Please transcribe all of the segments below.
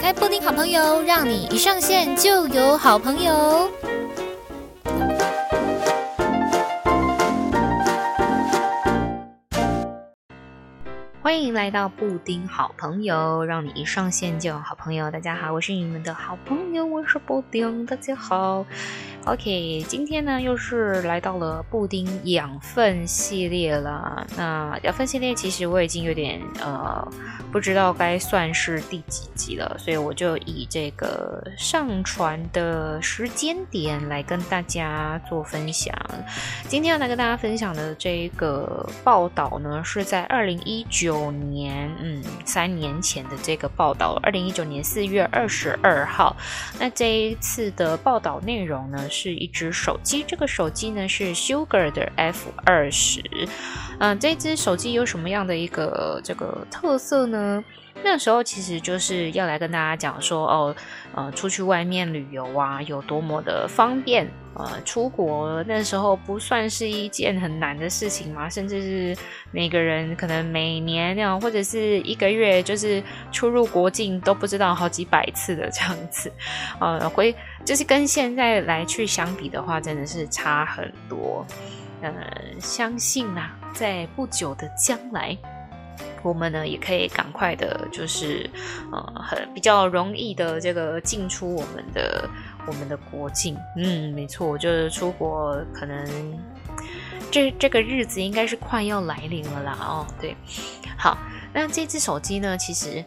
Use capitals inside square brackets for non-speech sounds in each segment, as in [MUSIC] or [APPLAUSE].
开布丁好朋友，让你一上线就有好朋友。欢迎来到布丁好朋友，让你一上线就有好朋友。大家好，我是你们的好朋友，我是布丁。大家好。OK，今天呢又是来到了布丁养分系列了。那养分系列其实我已经有点呃不知道该算是第几集了，所以我就以这个上传的时间点来跟大家做分享。今天要来跟大家分享的这个报道呢，是在二零一九年，嗯，三年前的这个报道，二零一九年四月二十二号。那这一次的报道内容呢，是一只手机，这个手机呢是 Sugar 的 F 二十，嗯，这只手机有什么样的一个这个特色呢？那时候其实就是要来跟大家讲说，哦，呃，出去外面旅游啊，有多么的方便，呃，出国那时候不算是一件很难的事情嘛，甚至是每个人可能每年那样或者是一个月，就是出入国境都不知道好几百次的这样子，呃，会就是跟现在来去相比的话，真的是差很多。呃，相信啊，在不久的将来。我们呢也可以赶快的，就是呃很比较容易的这个进出我们的我们的国境。嗯，没错，就是出国可能这这个日子应该是快要来临了啦。哦，对，好，那这只手机呢，其实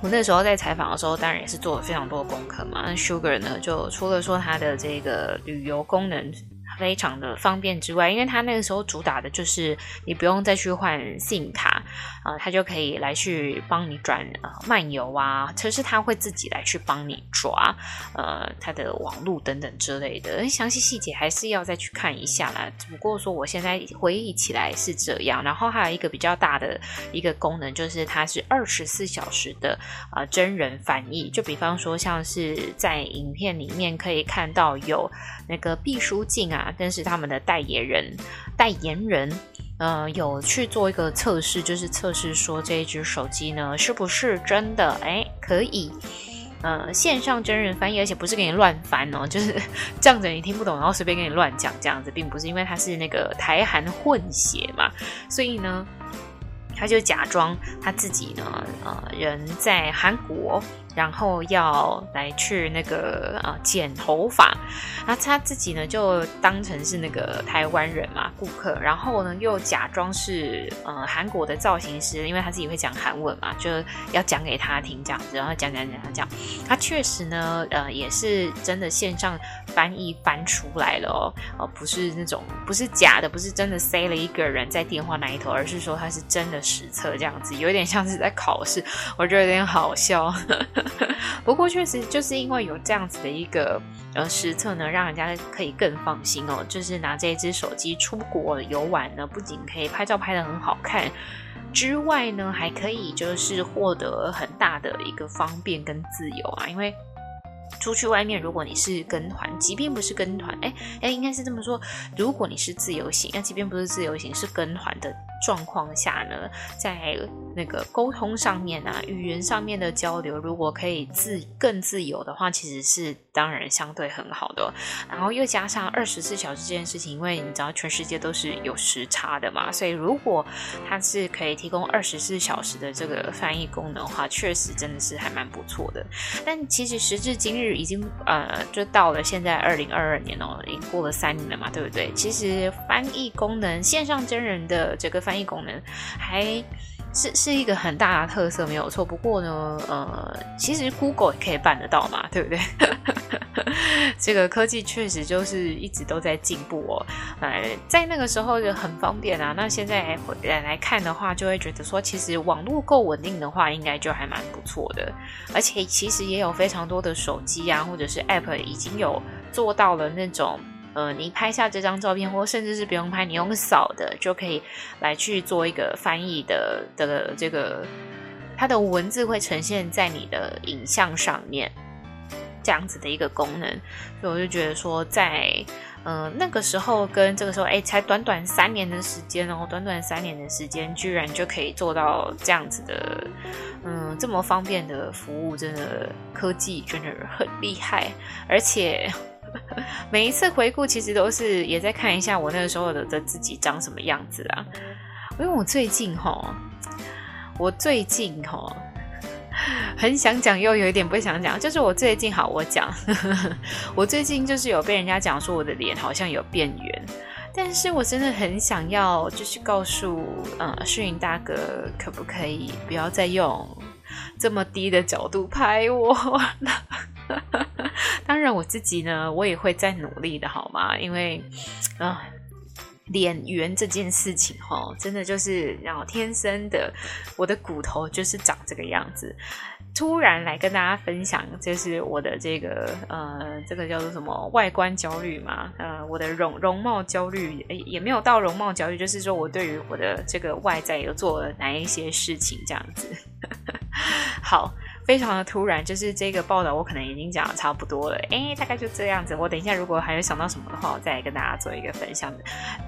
我那时候在采访的时候，当然也是做了非常多的功课嘛。那 Sugar 呢，就除了说它的这个旅游功能。非常的方便之外，因为它那个时候主打的就是你不用再去换 SIM 卡啊，它就可以来去帮你转呃漫游啊，其实它会自己来去帮你抓呃它的网络等等之类的，详细细节还是要再去看一下啦。只不过说我现在回忆起来是这样，然后还有一个比较大的一个功能就是它是二十四小时的啊、真人翻译，就比方说像是在影片里面可以看到有那个毕书尽啊。但是他们的代言人，代言人，呃，有去做一个测试，就是测试说这一只手机呢是不是真的，哎，可以，呃，线上真人翻译，而且不是给你乱翻哦，就是 [LAUGHS] 这样子你听不懂，然后随便给你乱讲这样子，并不是因为它是那个台韩混血嘛，所以呢，他就假装他自己呢，呃，人在韩国。然后要来去那个啊剪头发，那他自己呢就当成是那个台湾人嘛顾客，然后呢又假装是呃韩国的造型师，因为他自己会讲韩文嘛，就要讲给他听这样子，然后讲讲讲讲讲，他确实呢呃也是真的线上翻译翻出来了哦，哦不是那种不是假的，不是真的塞了一个人在电话那一头，而是说他是真的实测这样子，有点像是在考试，我觉得有点好笑。[LAUGHS] 不过确实就是因为有这样子的一个呃实测呢，让人家可以更放心哦。就是拿这一只手机出国游玩呢，不仅可以拍照拍得很好看之外呢，还可以就是获得很大的一个方便跟自由啊。因为出去外面，如果你是跟团，即便不是跟团，哎哎，应该是这么说，如果你是自由行，那即便不是自由行，是跟团的。状况下呢，在那个沟通上面啊，语言上面的交流，如果可以自更自由的话，其实是当然相对很好的。然后又加上二十四小时这件事情，因为你知道全世界都是有时差的嘛，所以如果它是可以提供二十四小时的这个翻译功能的话，确实真的是还蛮不错的。但其实时至今日，已经呃，就到了现在二零二二年哦，已经过了三年了嘛，对不对？其实翻译功能线上真人的这个翻。翻译功能还是是一个很大的特色，没有错。不过呢，呃，其实 Google 也可以办得到嘛，对不对？[LAUGHS] 这个科技确实就是一直都在进步哦。呃，在那个时候就很方便啊。那现在回来来看的话，就会觉得说，其实网络够稳定的话，应该就还蛮不错的。而且其实也有非常多的手机啊，或者是 App 已经有做到了那种。呃，你拍下这张照片，或甚至是不用拍，你用扫的就可以来去做一个翻译的的这个，它的文字会呈现在你的影像上面。这样子的一个功能，所以我就觉得说在。嗯、那个时候跟这个时候，哎，才短短三年的时间哦，短短三年的时间，居然就可以做到这样子的，嗯，这么方便的服务，真的科技真的很厉害。而且 [LAUGHS] 每一次回顾，其实都是也在看一下我那个时候的的自己长什么样子啊。因为我最近哈，我最近哈。很想讲，又有一点不想讲。就是我最近好，我讲，[LAUGHS] 我最近就是有被人家讲说我的脸好像有变圆，但是我真的很想要，就是告诉呃摄影大哥，可不可以不要再用这么低的角度拍我了？[LAUGHS] 当然我自己呢，我也会再努力的，好吗？因为啊。脸圆这件事情，哈，真的就是然后天生的，我的骨头就是长这个样子。突然来跟大家分享，就是我的这个呃，这个叫做什么外观焦虑嘛，呃，我的容容貌焦虑，也没有到容貌焦虑，就是说我对于我的这个外在有做了哪一些事情这样子。[LAUGHS] 好。非常的突然，就是这个报道我可能已经讲的差不多了，诶，大概就这样子。我等一下如果还有想到什么的话，我再来跟大家做一个分享。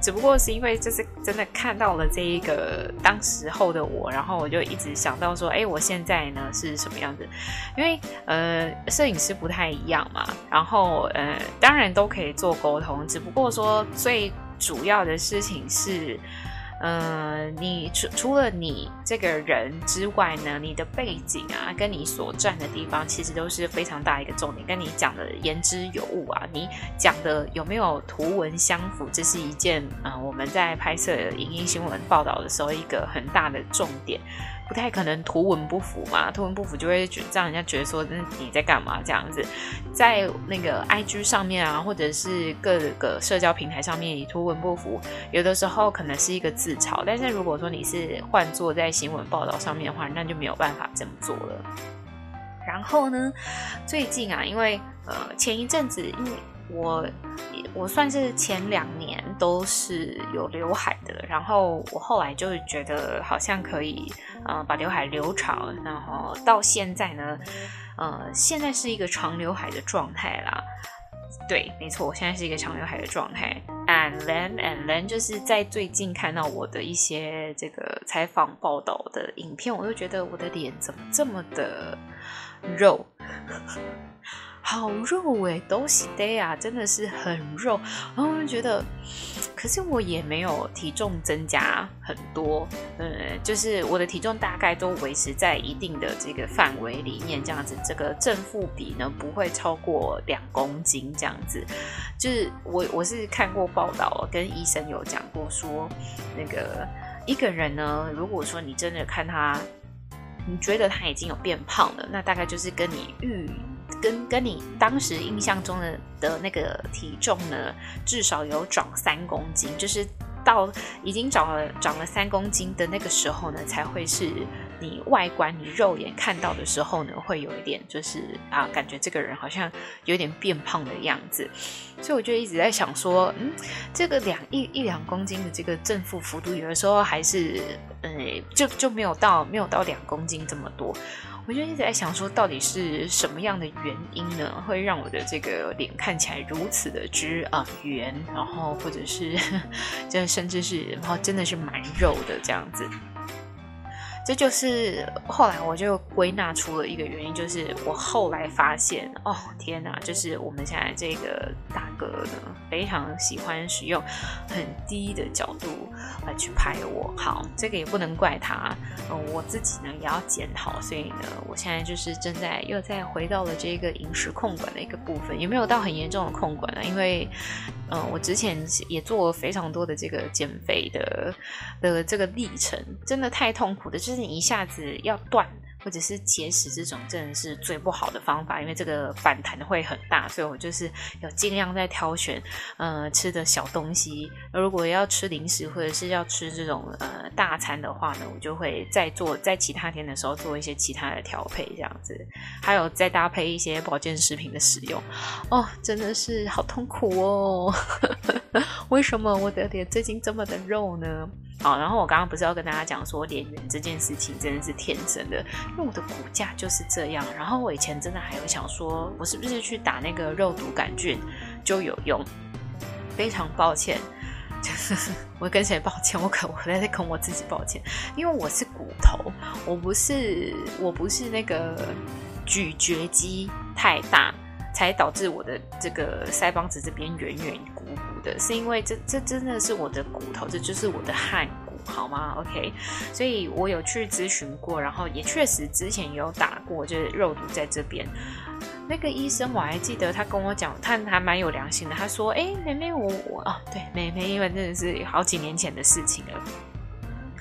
只不过是因为就是真的看到了这一个当时候的我，然后我就一直想到说，诶，我现在呢是什么样子？因为呃，摄影师不太一样嘛，然后呃，当然都可以做沟通，只不过说最主要的事情是。呃，你除除了你这个人之外呢，你的背景啊，跟你所站的地方，其实都是非常大一个重点。跟你讲的言之有物啊，你讲的有没有图文相符，这是一件啊、我们在拍摄影音新闻报道的时候一个很大的重点。不太可能图文不符嘛，图文不符就会让人家觉得说，那你在干嘛这样子？在那个 IG 上面啊，或者是各个社交平台上面，以图文不符，有的时候可能是一个自嘲。但是如果说你是换做在新闻报道上面的话，那就没有办法这么做了。然后呢，最近啊，因为呃前一阵子，因为我我算是前两年都是有刘海的，然后我后来就觉得好像可以，呃，把刘海留长，然后到现在呢，呃，现在是一个长刘海的状态啦。对，没错，我现在是一个长刘海的状态。And then and then 就是在最近看到我的一些这个采访报道的影片，我就觉得我的脸怎么这么的肉。好肉哎，都是的啊，真的是很肉。然后我就觉得，可是我也没有体重增加很多，嗯，就是我的体重大概都维持在一定的这个范围里面，这样子，这个正负比呢不会超过两公斤这样子。就是我我是看过报道，跟医生有讲过说，那个一个人呢，如果说你真的看他，你觉得他已经有变胖了，那大概就是跟你预。跟跟你当时印象中的的那个体重呢，至少有长三公斤，就是到已经长了长了三公斤的那个时候呢，才会是你外观你肉眼看到的时候呢，会有一点就是啊，感觉这个人好像有点变胖的样子。所以我就一直在想说，嗯，这个两一一两公斤的这个正负幅度，有的时候还是嗯，就就没有到没有到两公斤这么多。我就一直在想说，到底是什么样的原因呢，会让我的这个脸看起来如此的直啊圆，然后或者是，[LAUGHS] 就甚至是，然后真的是蛮肉的这样子。这就是后来我就归纳出了一个原因，就是我后来发现，哦天哪，就是我们现在这个大哥呢，非常喜欢使用很低的角度来去拍我。好，这个也不能怪他，嗯，我自己呢也要检讨。所以呢，我现在就是正在又再回到了这个饮食控管的一个部分，也没有到很严重的控管了，因为。嗯，我之前也做了非常多的这个减肥的的这个历程，真的太痛苦的，就是你一下子要断或者是节食这种，真的是最不好的方法，因为这个反弹会很大，所以我就是要尽量在挑选，呃，吃的小东西。如果要吃零食或者是要吃这种呃大餐的话呢，我就会再做在其他天的时候做一些其他的调配，这样子，还有再搭配一些保健食品的使用。哦，真的是好痛苦哦。[LAUGHS] 为什么我的脸最近这么的肉呢？好，然后我刚刚不是要跟大家讲说脸圆这件事情真的是天生的，因为我的骨架就是这样。然后我以前真的还有想说，我是不是去打那个肉毒杆菌就有用？非常抱歉，我跟谁抱歉？我可我在跟我自己抱歉，因为我是骨头，我不是我不是那个咀嚼肌太大。才导致我的这个腮帮子这边圆圆鼓鼓的，是因为这这真的是我的骨头，这就是我的汗骨，好吗？OK，所以我有去咨询过，然后也确实之前有打过，就是肉毒在这边。那个医生我还记得，他跟我讲，他还蛮有良心的，他说：“哎，妹妹我，我我啊，对，妹妹，因为真的是好几年前的事情了。”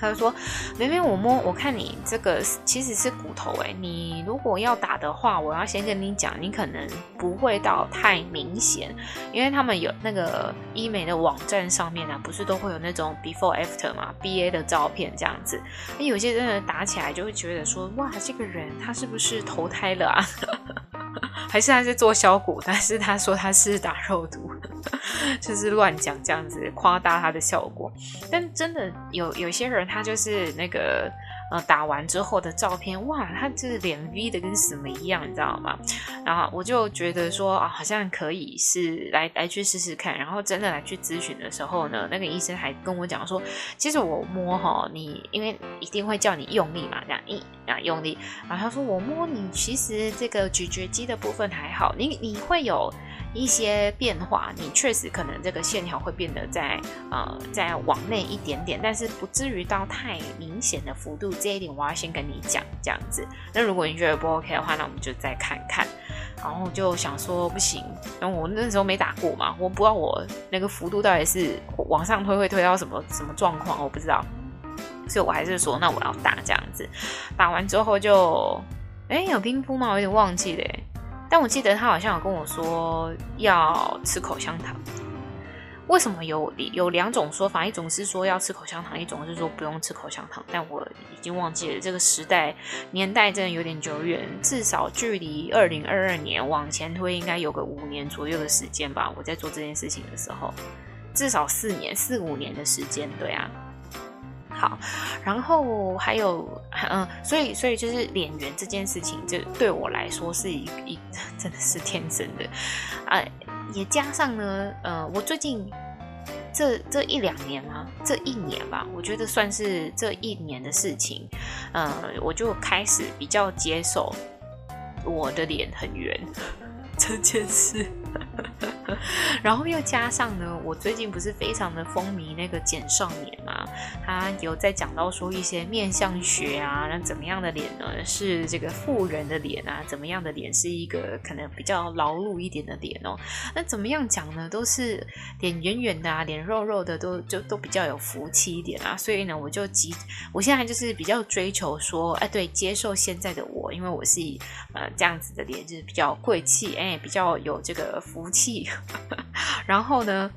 他就说：“明明我摸，我看你这个其实是骨头诶，你如果要打的话，我要先跟你讲，你可能不会到太明显，因为他们有那个医美的网站上面啊，不是都会有那种 before after 嘛，BA 的照片这样子。那有些人打起来就会觉得说，哇，这个人他是不是投胎了啊？[LAUGHS] 还是他是做削骨？[LAUGHS] 但是他说他是打肉毒。[LAUGHS] ”就是乱讲这样子夸大他的效果，但真的有有些人他就是那个呃打完之后的照片，哇，他这脸 V 的跟什么一样，你知道吗？然后我就觉得说啊，好像可以是来来去试试看。然后真的来去咨询的时候呢，那个医生还跟我讲说，其实我摸哈你，因为一定会叫你用力嘛，这样一啊用力。然后他说我摸你，其实这个咀嚼肌的部分还好，你你会有。一些变化，你确实可能这个线条会变得再呃再往内一点点，但是不至于到太明显的幅度。这一点我要先跟你讲，这样子。那如果你觉得不 OK 的话，那我们就再看看。然后就想说不行，因为我那时候没打过嘛，我不知道我那个幅度到底是往上推会推到什么什么状况，我不知道。所以我还是说，那我要打这样子。打完之后就，哎，有冰敷吗？我有点忘记了。但我记得他好像有跟我说要吃口香糖，为什么有有两种说法？一种是说要吃口香糖，一种是说不用吃口香糖。但我已经忘记了这个时代年代真的有点久远，至少距离二零二二年往前推，应该有个五年左右的时间吧。我在做这件事情的时候，至少四年四五年的时间，对啊。好，然后还有，嗯，所以，所以就是脸圆这件事情，就对我来说是一一 [LAUGHS] 真的是天生的，啊，也加上呢，呃，我最近这这一两年嘛，这一年吧，我觉得算是这一年的事情，呃，我就开始比较接受我的脸很圆 [LAUGHS] 这件事。然后又加上呢，我最近不是非常的风靡那个简少年嘛，他有在讲到说一些面相学啊，那怎么样的脸呢是这个富人的脸啊，怎么样的脸是一个可能比较劳碌一点的脸哦。那怎么样讲呢？都是脸圆圆的啊，脸肉肉的都就都比较有福气一点啊。所以呢，我就急，我现在就是比较追求说，哎，对，接受现在的我，因为我是呃这样子的脸，就是比较贵气，哎，比较有这个福气。[LAUGHS] 然后呢，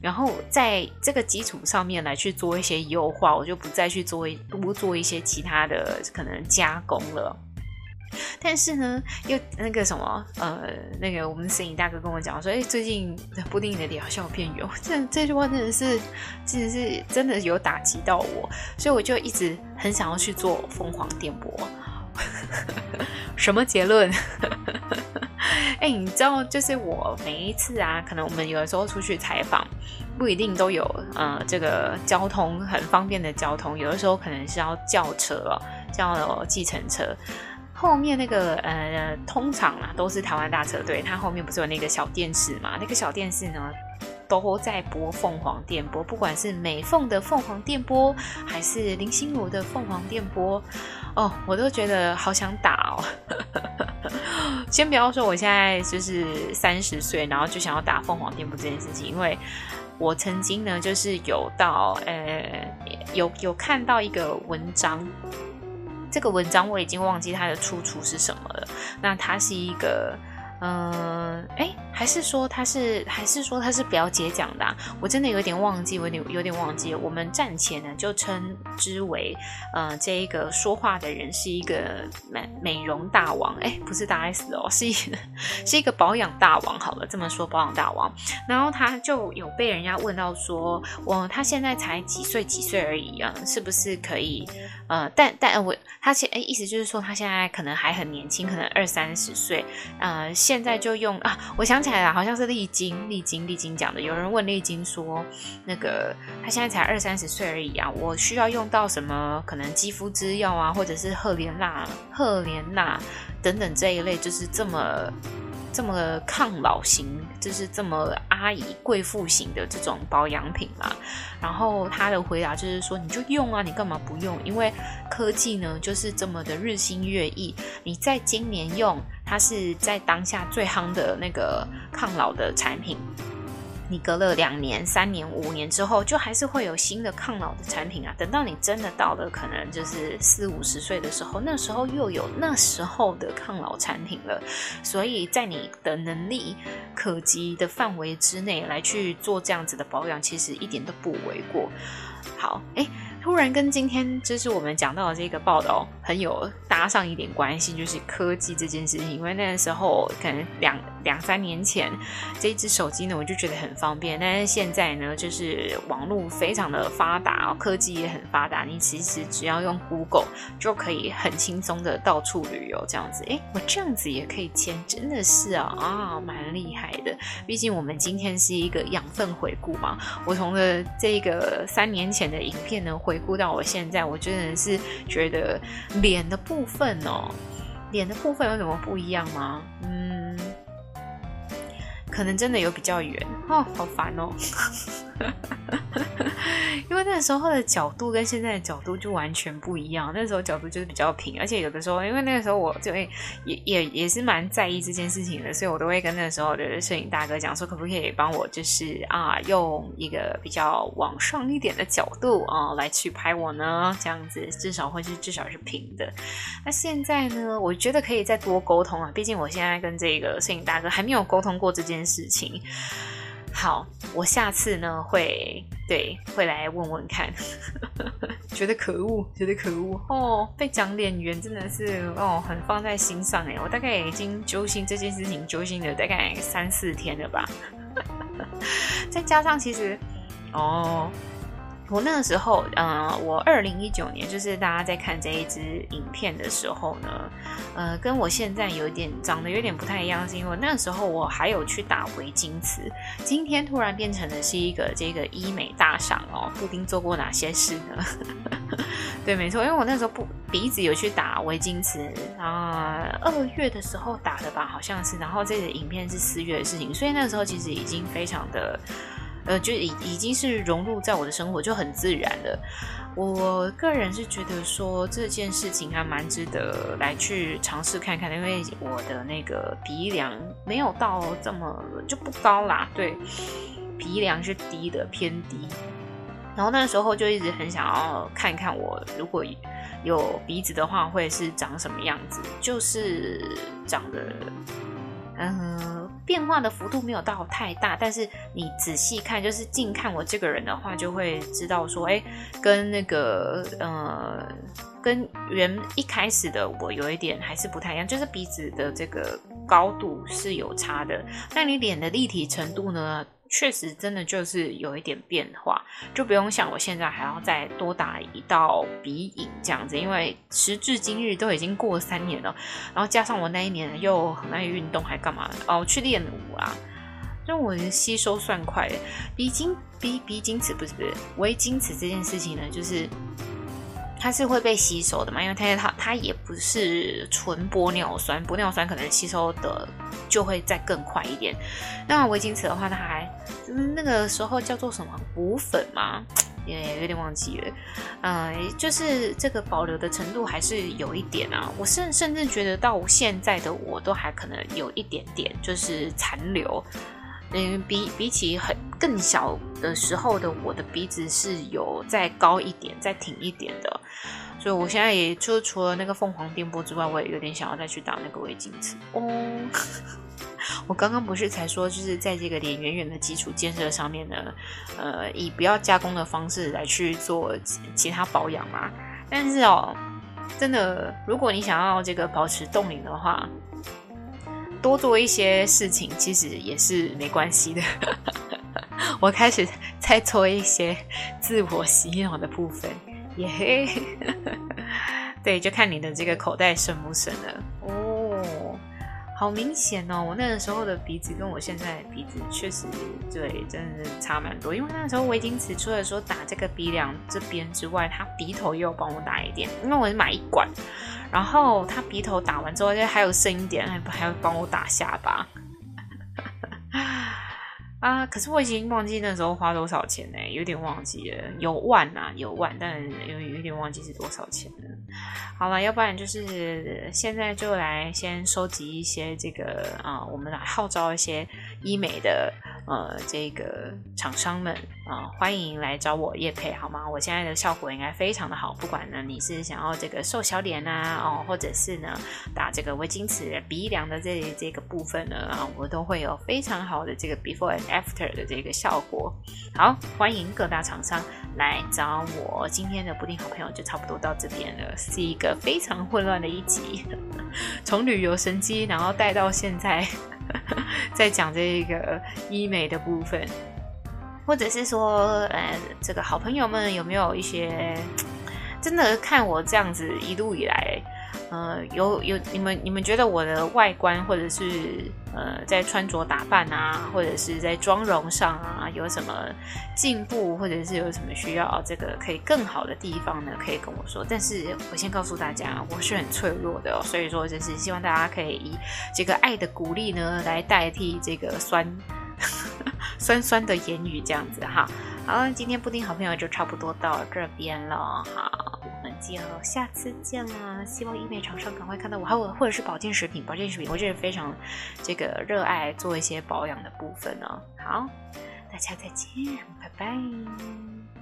然后在这个基础上面来去做一些优化，我就不再去做多做一些其他的可能加工了。但是呢，又那个什么，呃，那个我们摄影大哥跟我讲说，哎，最近布丁你的脸好像有变圆，这这句话真的是，真的是真的有打击到我，所以我就一直很想要去做凤凰电波。[LAUGHS] 什么结论？[LAUGHS] 哎、你知道，就是我每一次啊，可能我们有的时候出去采访，不一定都有呃这个交通很方便的交通，有的时候可能是要叫车哦，叫计程车。后面那个呃，通常啊都是台湾大车队，它后面不是有那个小电视嘛？那个小电视呢，都在播凤凰电波，不管是美凤的凤凰电波，还是林心如的凤凰电波。哦，我都觉得好想打哦。[LAUGHS] [GASPS] 先不要说我现在就是三十岁，然后就想要打凤凰店铺这件事情，因为我曾经呢就是有到呃有有看到一个文章，这个文章我已经忘记它的出处是什么了。那它是一个嗯，哎，还是说他是，还是说他是表姐讲的？我真的有点忘记，我有点有点忘记。我们暂且呢就称之为，呃，这一个说话的人是一个美美容大王，哎，不是大 S 哦，是一是一个保养大王。好了，这么说保养大王，然后他就有被人家问到说，我他现在才几岁几岁而已啊，是不是可以？呃，但但我他现哎，意思就是说他现在可能还很年轻，可能二三十岁，呃。现在就用啊！我想起来了，好像是丽晶，丽晶，丽晶讲的。有人问丽晶说：“那个她现在才二三十岁而已啊，我需要用到什么？可能肌肤之钥啊，或者是赫莲娜、赫莲娜等等这一类，就是这么。”这么抗老型，就是这么阿姨贵妇型的这种保养品嘛。然后他的回答就是说，你就用啊，你干嘛不用？因为科技呢，就是这么的日新月异。你在今年用，它是在当下最夯的那个抗老的产品。你隔了两年、三年、五年之后，就还是会有新的抗老的产品啊。等到你真的到了可能就是四五十岁的时候，那时候又有那时候的抗老产品了。所以在你的能力可及的范围之内来去做这样子的保养，其实一点都不为过。好，诶。突然跟今天就是我们讲到的这个报道很有搭上一点关系，就是科技这件事情。因为那个时候可能两两三年前，这一只手机呢，我就觉得很方便。但是现在呢，就是网络非常的发达，科技也很发达，你其实只要用 Google 就可以很轻松的到处旅游这样子。诶，我这样子也可以签，真的是啊啊，蛮厉害的。毕竟我们今天是一个养分回顾嘛，我从了这个三年前的影片呢回。顾到我现在，我真的是觉得脸的部分哦，脸的部分有什么不一样吗？嗯，可能真的有比较远。哦，好烦哦。[LAUGHS] 因为那个时候的角度跟现在的角度就完全不一样，那时候角度就是比较平，而且有的时候，因为那个时候我就会也也也是蛮在意这件事情的，所以我都会跟那个时候的摄影大哥讲说，可不可以帮我就是啊，用一个比较往上一点的角度啊来去拍我呢，这样子至少会是至少是平的。那现在呢，我觉得可以再多沟通啊，毕竟我现在跟这个摄影大哥还没有沟通过这件事情。好，我下次呢会对会来问问看，[LAUGHS] 觉得可恶，觉得可恶哦，被讲脸圆真的是哦，很放在心上哎，我大概已经揪心这件事情揪心了大概三四天了吧，[LAUGHS] 再加上其实哦。我那个时候，嗯、呃，我二零一九年，就是大家在看这一支影片的时候呢，呃，跟我现在有点长得有点不太一样，是因为那时候我还有去打微晶瓷，今天突然变成的是一个这个医美大赏哦。布丁做过哪些事呢？[LAUGHS] 对，没错，因为我那时候不鼻子有去打微晶瓷啊，二月的时候打的吧，好像是，然后这个影片是四月的事情，所以那时候其实已经非常的。呃，就已已经是融入在我的生活，就很自然的。我个人是觉得说这件事情还蛮值得来去尝试看看的，因为我的那个鼻梁没有到这么就不高啦，对，鼻梁是低的，偏低。然后那时候就一直很想要看看我如果有鼻子的话会是长什么样子，就是长得嗯哼。变化的幅度没有到太大，但是你仔细看，就是近看我这个人的话，就会知道说，哎，跟那个呃，跟原一开始的我有一点还是不太一样，就是鼻子的这个高度是有差的。但你脸的立体程度呢？确实，真的就是有一点变化，就不用想我现在还要再多打一道鼻影这样子，因为时至今日都已经过三年了，然后加上我那一年又很爱运动，还干嘛哦？去练舞啊，就我吸收算快的。鼻精鼻鼻晶瓷不是不是微晶瓷这件事情呢，就是。它是会被吸收的嘛？因为它它它也不是纯玻尿酸，玻尿酸可能吸收的就会再更快一点。那微晶瓷的话，它还那个时候叫做什么骨粉嘛，也有点忘记了。呃，就是这个保留的程度还是有一点啊。我甚甚至觉得到现在的我都还可能有一点点就是残留。嗯，比比起很更小的时候的我的鼻子是有再高一点、再挺一点的。所以我现在也就除了那个凤凰电波之外，我也有点想要再去打那个微晶瓷哦。[LAUGHS] 我刚刚不是才说，就是在这个脸圆圆的基础建设上面呢，呃，以不要加工的方式来去做其他保养嘛。但是哦，真的，如果你想要这个保持冻龄的话，多做一些事情其实也是没关系的。[LAUGHS] 我开始在做一些自我洗脑的部分，耶嘿，[LAUGHS] 对，就看你的这个口袋深不深了哦。好明显哦，我那个时候的鼻子跟我现在的鼻子确实对，真的是差蛮多。因为那时候微晶瓷除了说打这个鼻梁这边之外，他鼻头也有帮我打一点，因为我是买一管，然后他鼻头打完之后，就还有剩一点，还还要帮我打下巴。[LAUGHS] 啊！可是我已经忘记那时候花多少钱呢？有点忘记了，有万啊，有万，但有有点忘记是多少钱了。好了，要不然就是现在就来先收集一些这个啊，我们来号召一些医美的。呃，这个厂商们啊、欢迎来找我业配好吗？我现在的效果应该非常的好，不管呢你是想要这个瘦小脸啊，哦，或者是呢打这个微晶瓷鼻梁的这这个部分呢，啊，我都会有非常好的这个 before and after 的这个效果。好，欢迎各大厂商来找我。今天的布丁好朋友就差不多到这边了，是一个非常混乱的一集，[LAUGHS] 从旅游神机然后带到现在。[LAUGHS] 在讲这个医美的部分，或者是说，呃，这个好朋友们有没有一些真的看我这样子一路以来，呃，有有你们你们觉得我的外观或者是呃在穿着打扮啊，或者是在妆容上啊，有什么进步，或者是有什么需要这个可以更好的地方呢？可以跟我说。但是我先告诉大家，我是很脆弱的哦，所以说就是希望大家可以以这个爱的鼓励呢来代替这个酸 [LAUGHS] 酸酸的言语，这样子哈。好，今天布丁好朋友就差不多到这边了，好。就下次见啦！希望医美厂商赶快看到我，还有或者是保健食品，保健食品我真是非常这个热爱做一些保养的部分哦。好，大家再见，拜拜。